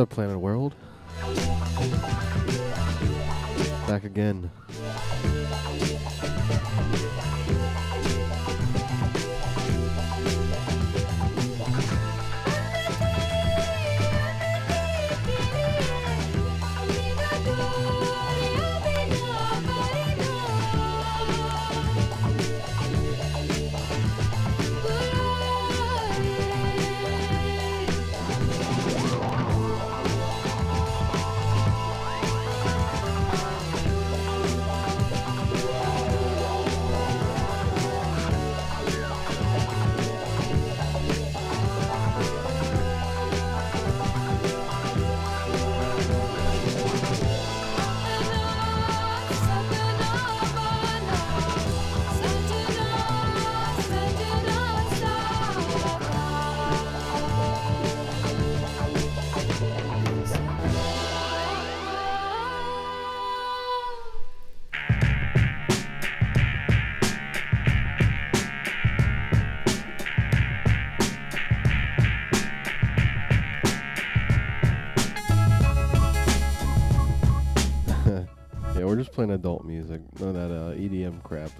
What's up, Planet World? Back again. Playing adult music, none of that uh, EDM crap.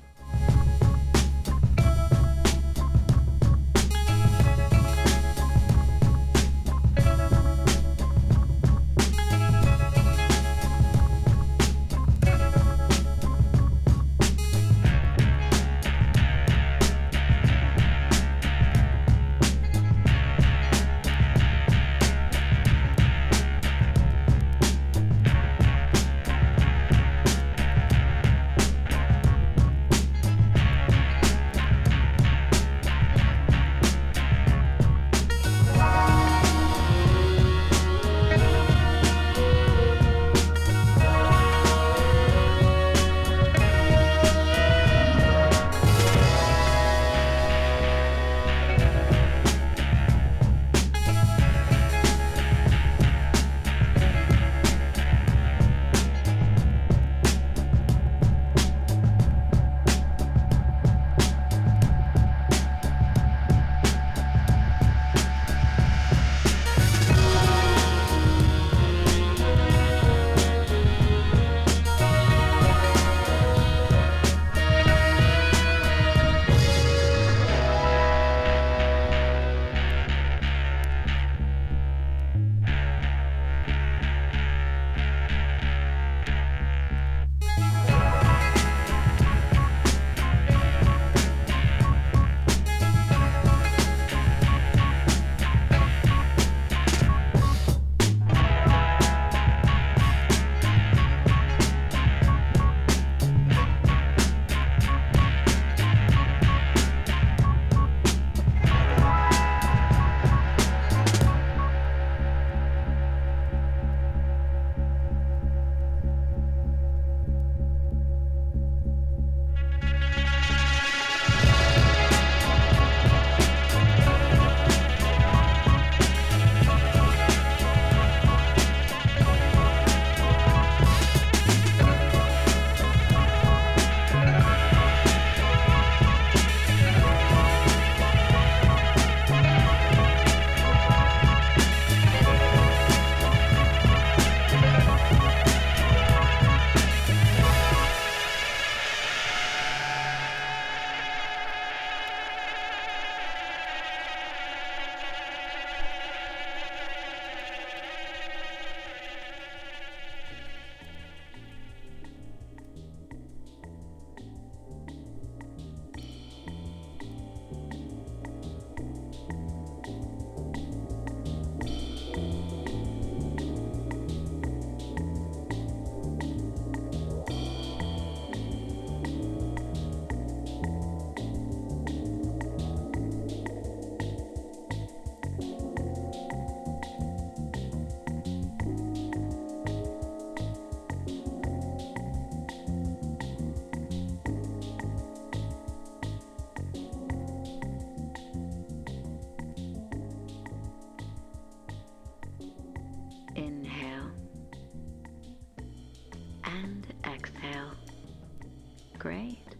afraid.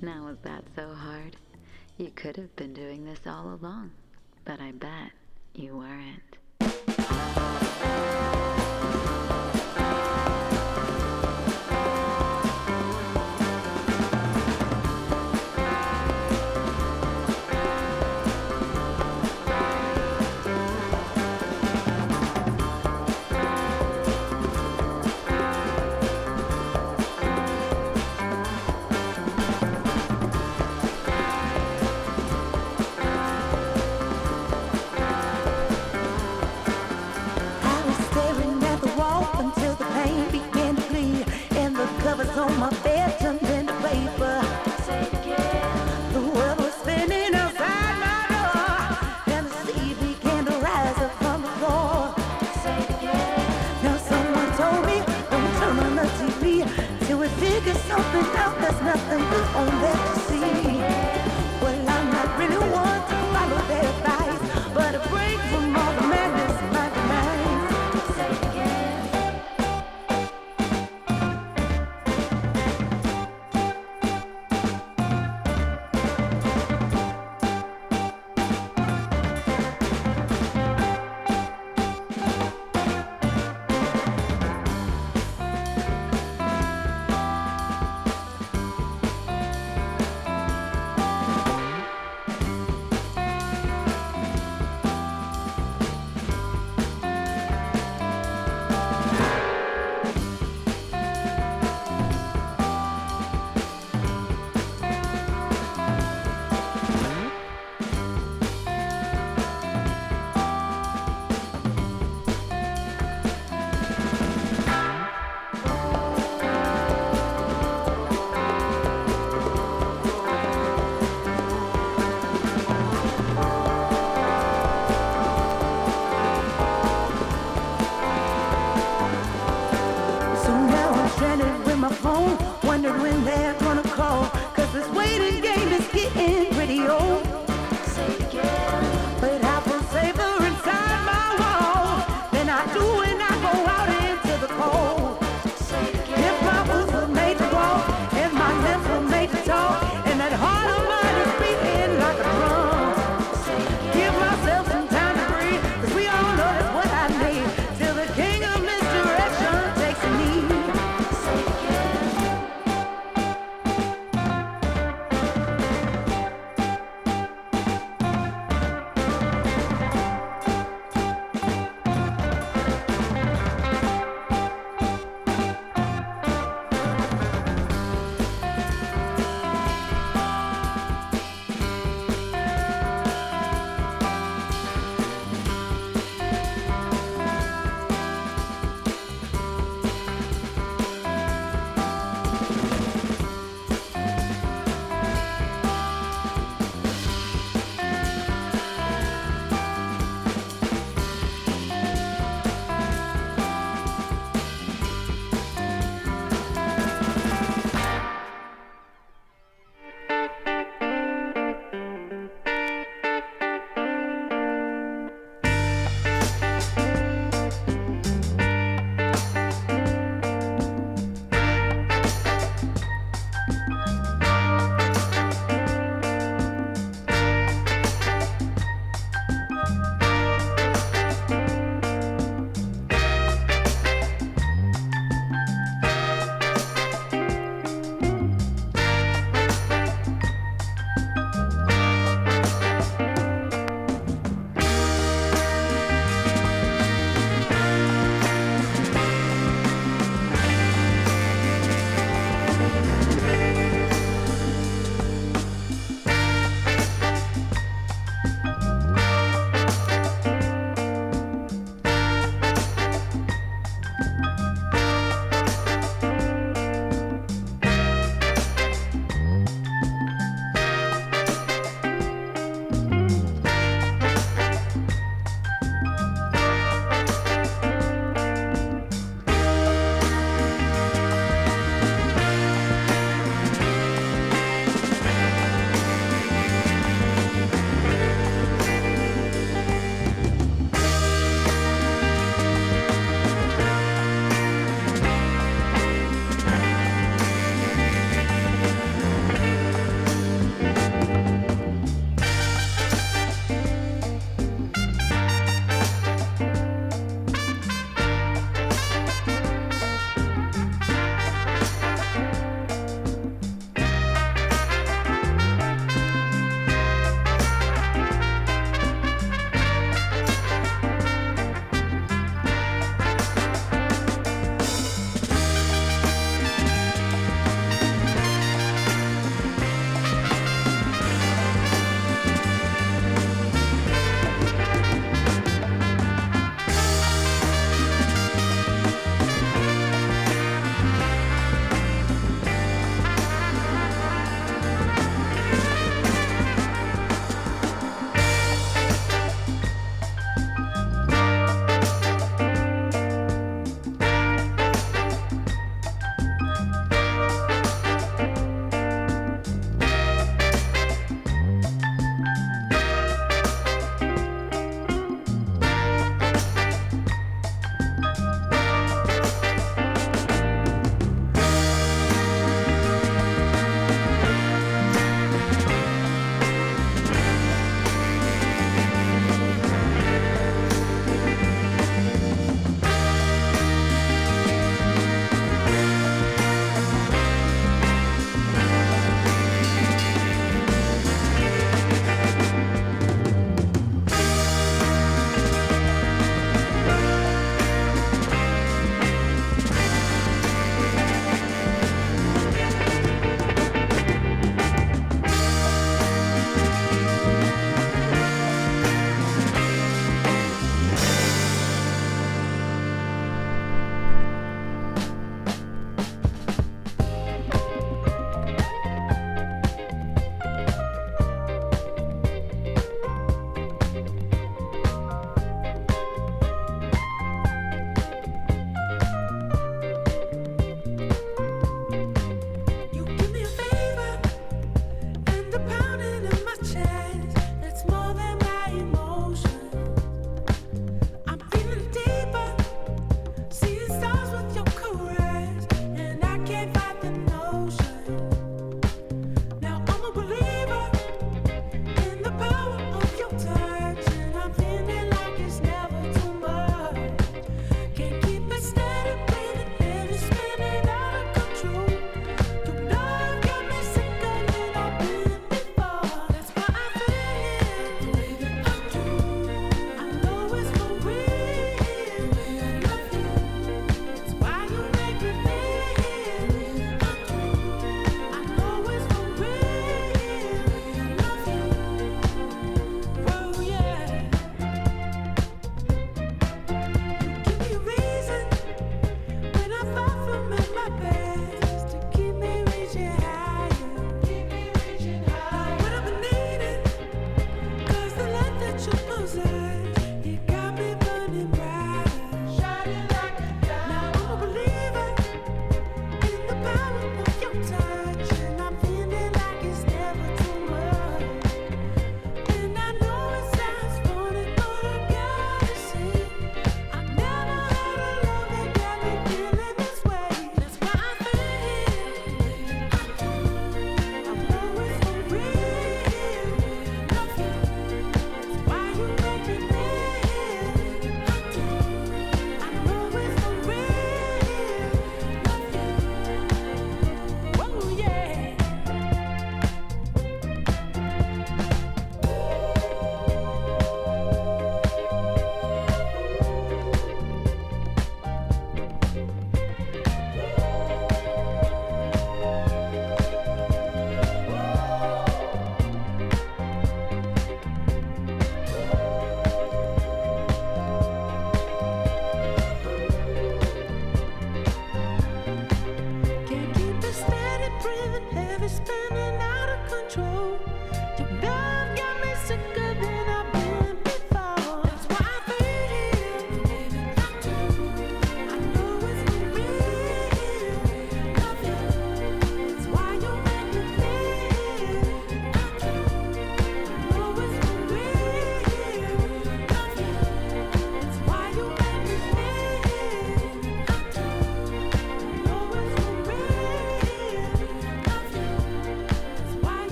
Now, was that so hard? You could have been doing this all along, but I bet you weren't.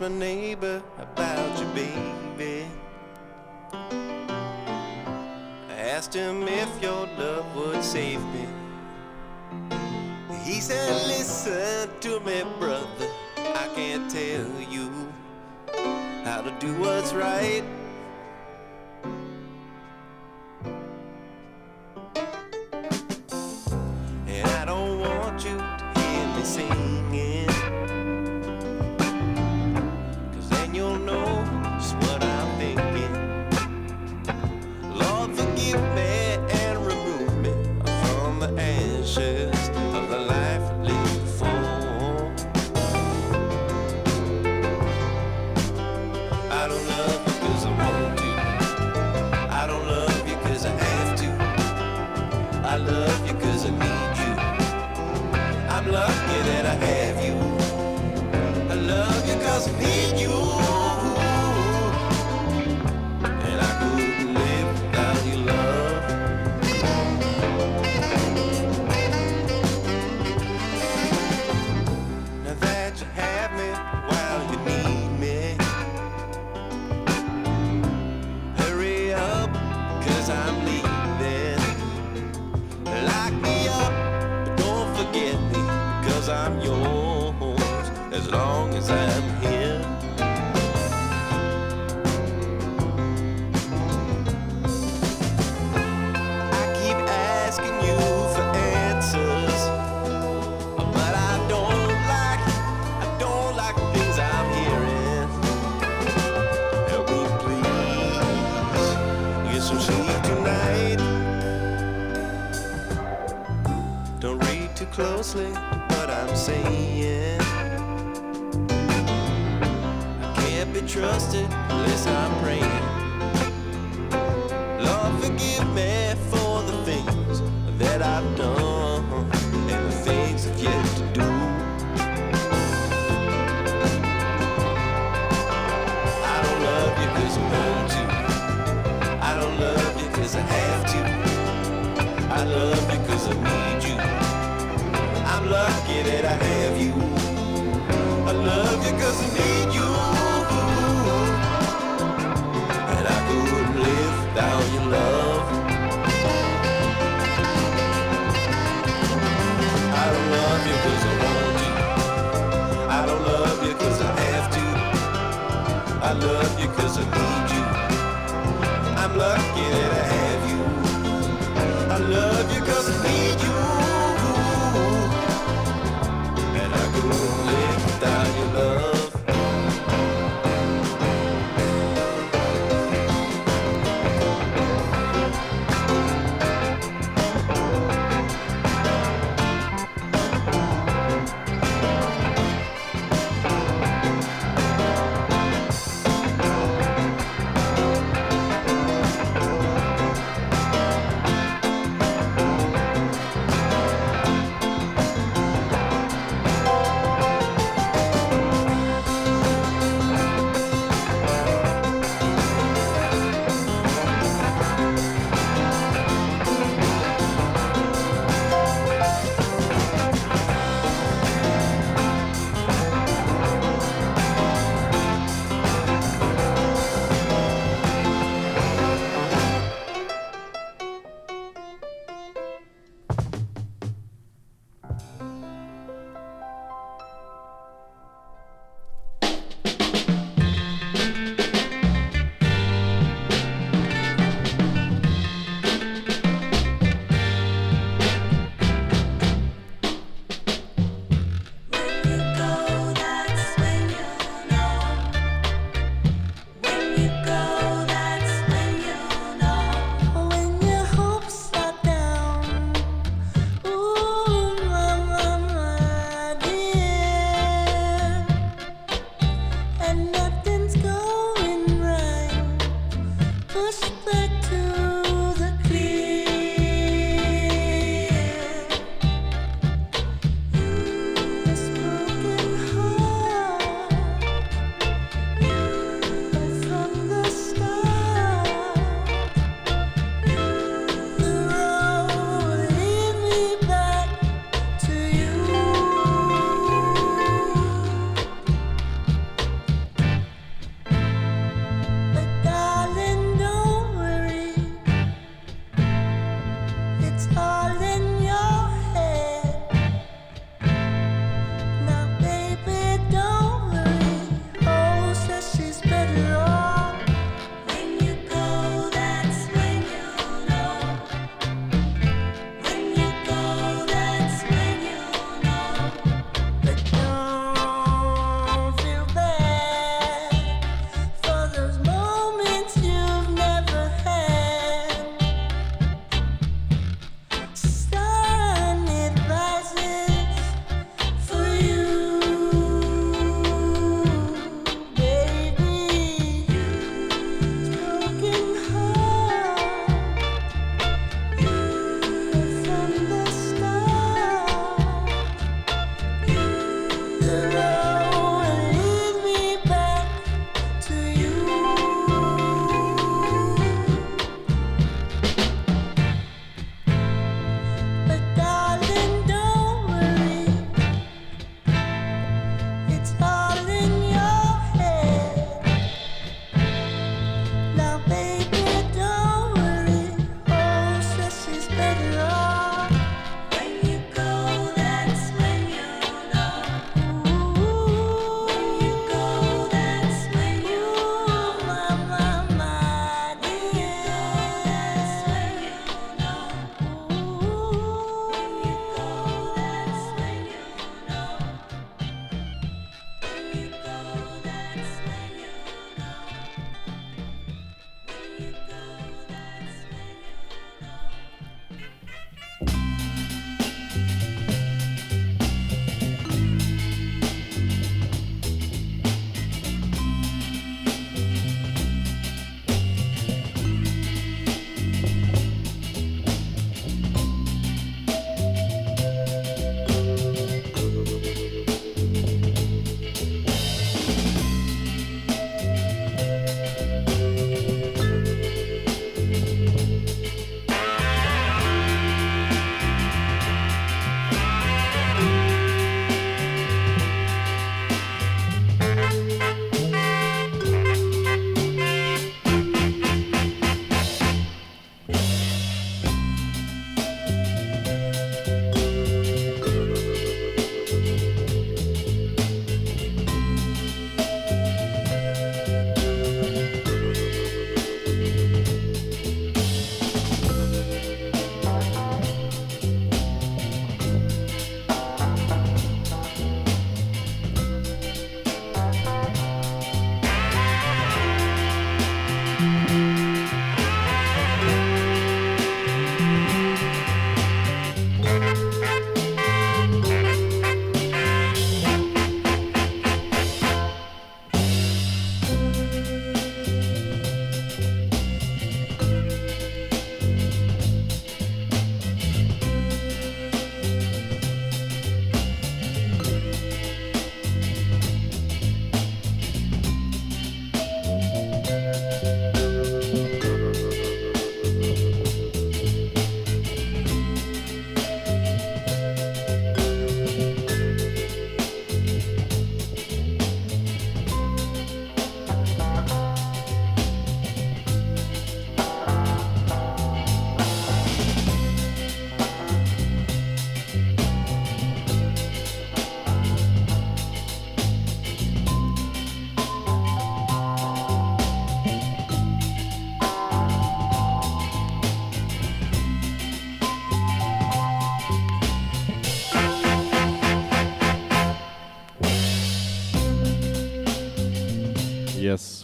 My neighbor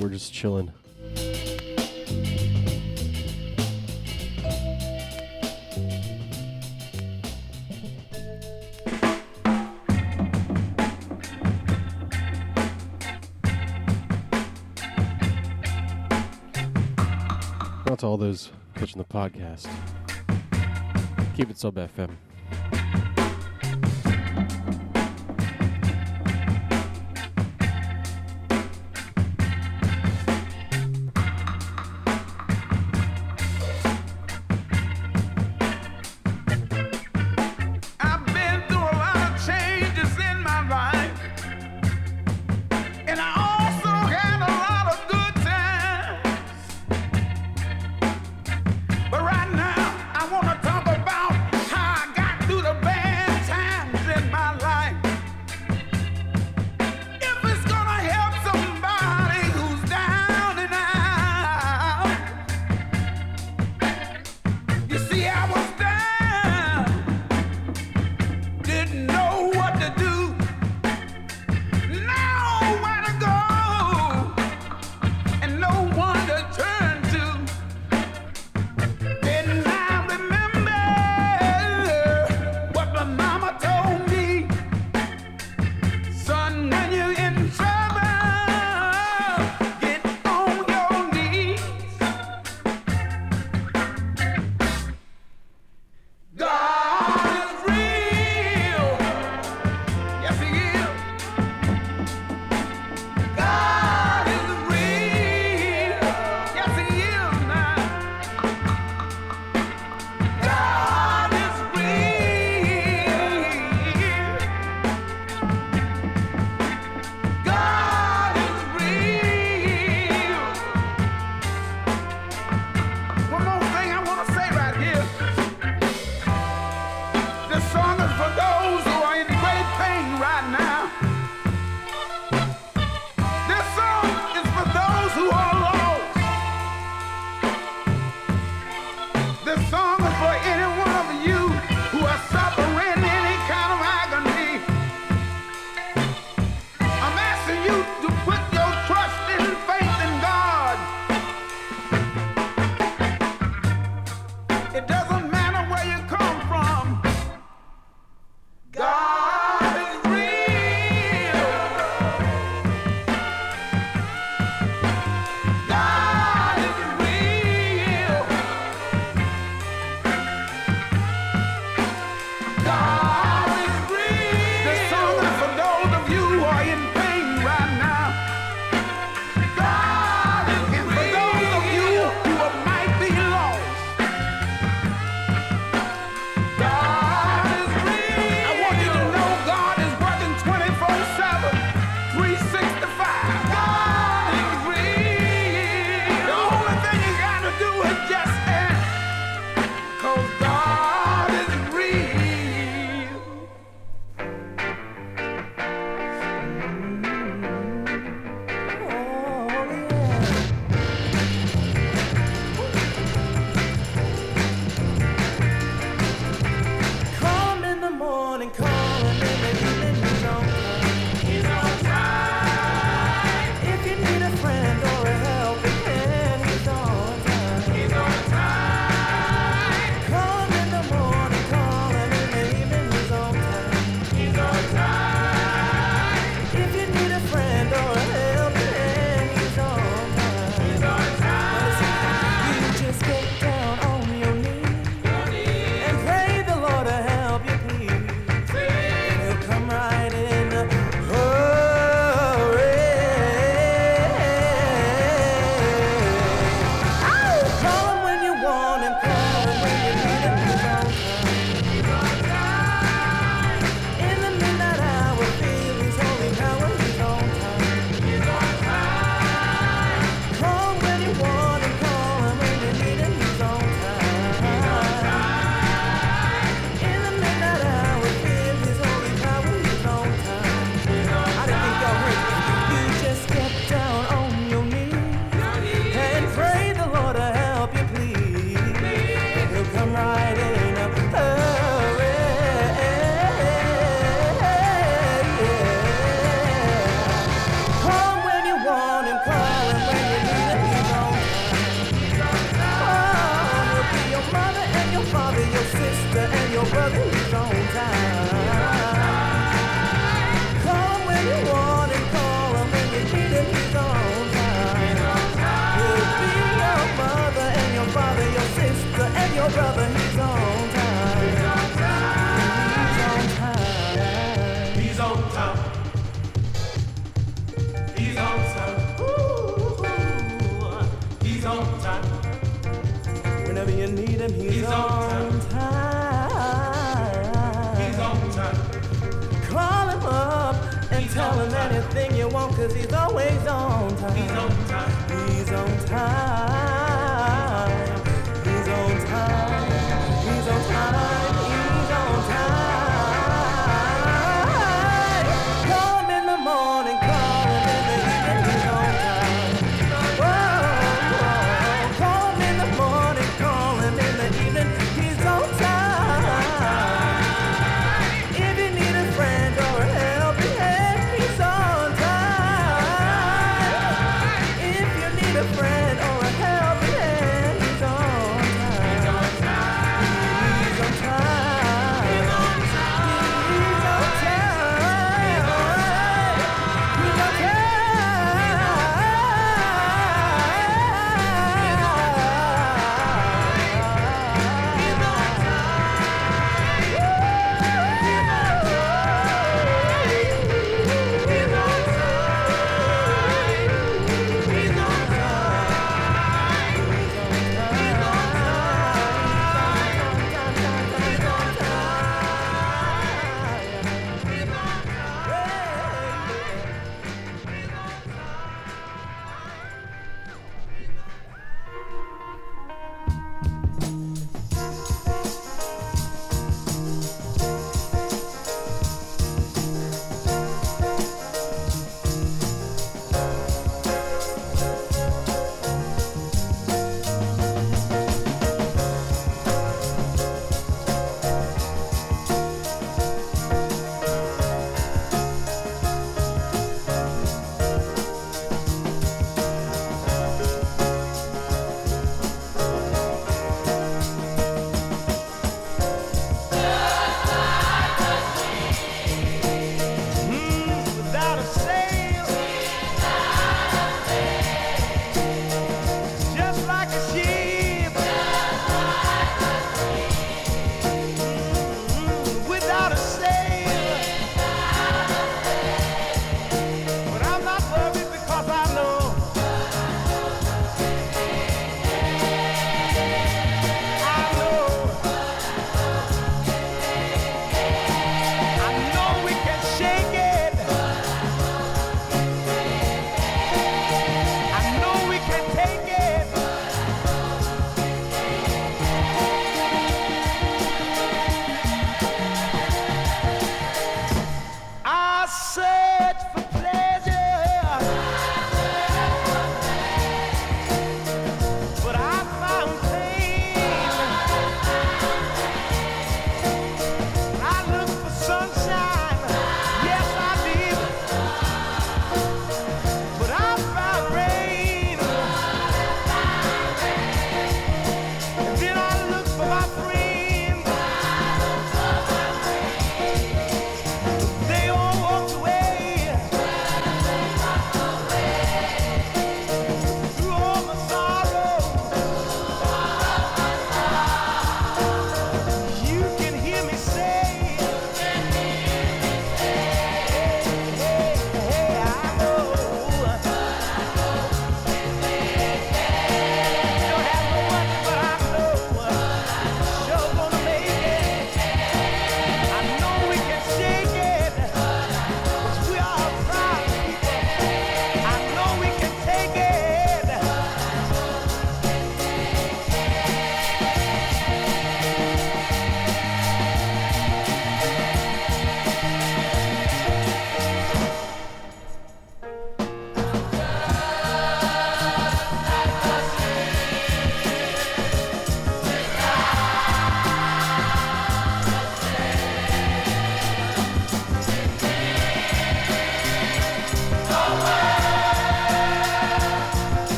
We're just chilling. That's all those catching the podcast. Keep it sub FM.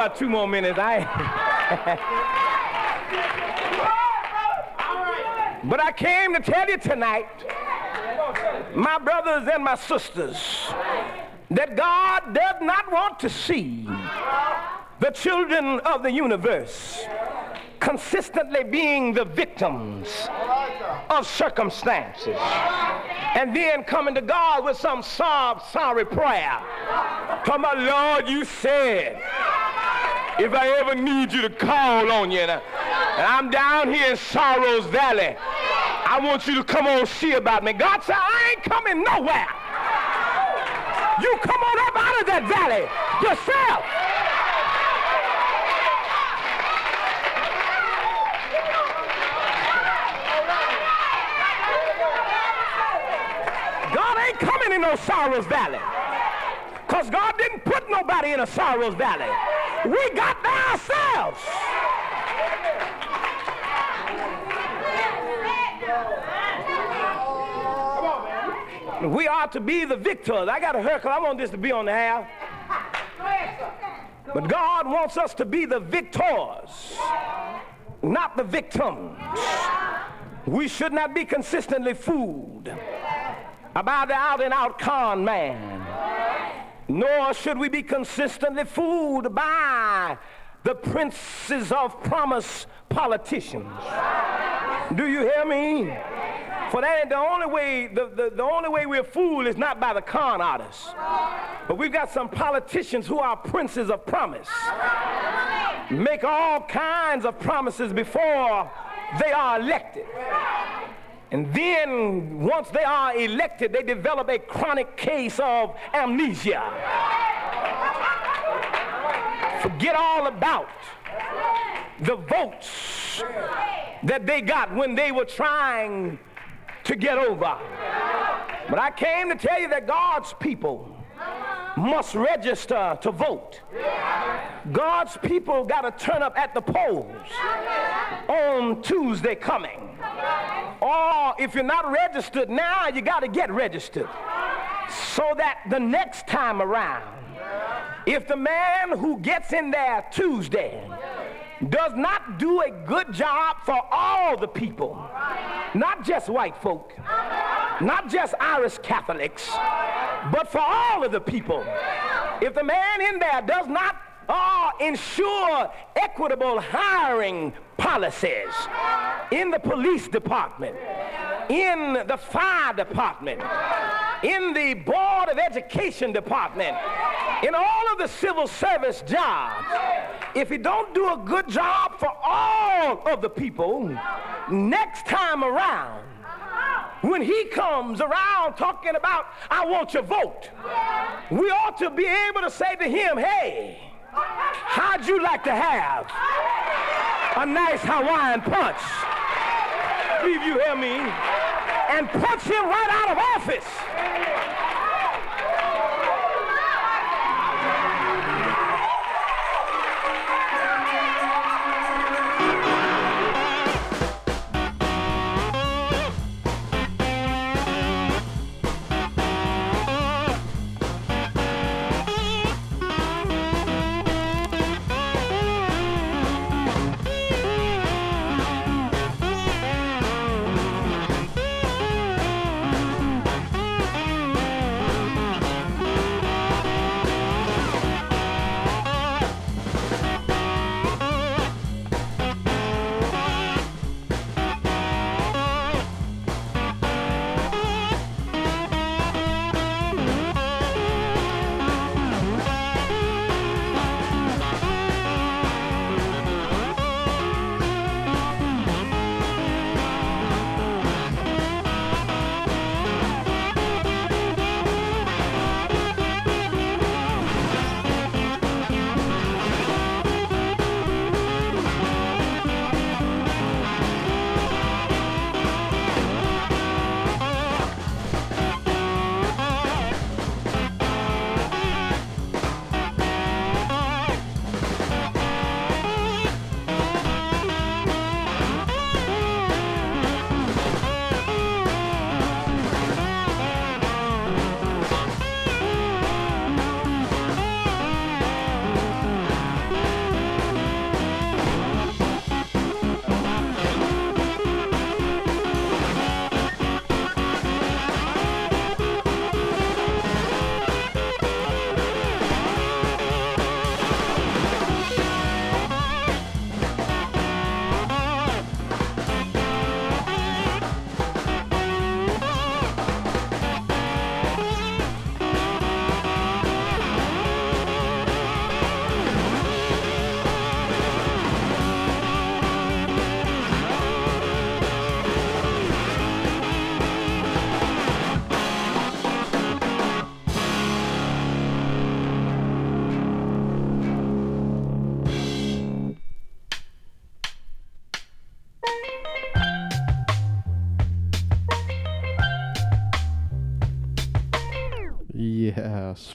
About two more minutes. I. but I came to tell you tonight, my brothers and my sisters, that God does not want to see the children of the universe consistently being the victims of circumstances and then coming to God with some sob, sorry prayer. Come on, Lord, you said, if I ever need you to call on you, and and I'm down here in Sorrow's Valley, I want you to come on see about me. God said, I ain't coming nowhere. You come on up out of that valley yourself. God ain't coming in no Sorrow's Valley. Because God didn't put nobody in a Sorrow's Valley. We got ourselves. We are to be the victors. I got hurry because I want this to be on the air. But God wants us to be the victors, not the victims. We should not be consistently fooled about the out and out con man. Nor should we be consistently fooled by the princes of promise politicians. Do you hear me? For that ain't the only way, the, the, the only way we're fooled is not by the con artists. But we've got some politicians who are princes of promise. Make all kinds of promises before they are elected. And then once they are elected, they develop a chronic case of amnesia. Forget all about the votes that they got when they were trying to get over. But I came to tell you that God's people must register to vote. God's people got to turn up at the polls on Tuesday coming. Or if you're not registered now, you got to get registered. So that the next time around, if the man who gets in there Tuesday does not do a good job for all the people, not just white folk, not just Irish Catholics, but for all of the people. If the man in there does not uh, ensure equitable hiring policies in the police department, in the fire department, in the board of education department, in all of the civil service jobs, if he don't do a good job for all of the people, next time around, when he comes around talking about, I want your vote, we ought to be able to say to him, hey, how'd you like to have a nice Hawaiian punch? Believe you hear me? And punch him right out of office.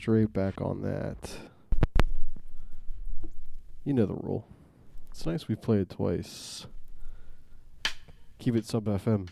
Straight back on that. You know the rule. It's nice we play it twice. Keep it sub FM.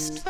just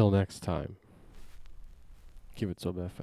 Till next time. Keep it sub FM.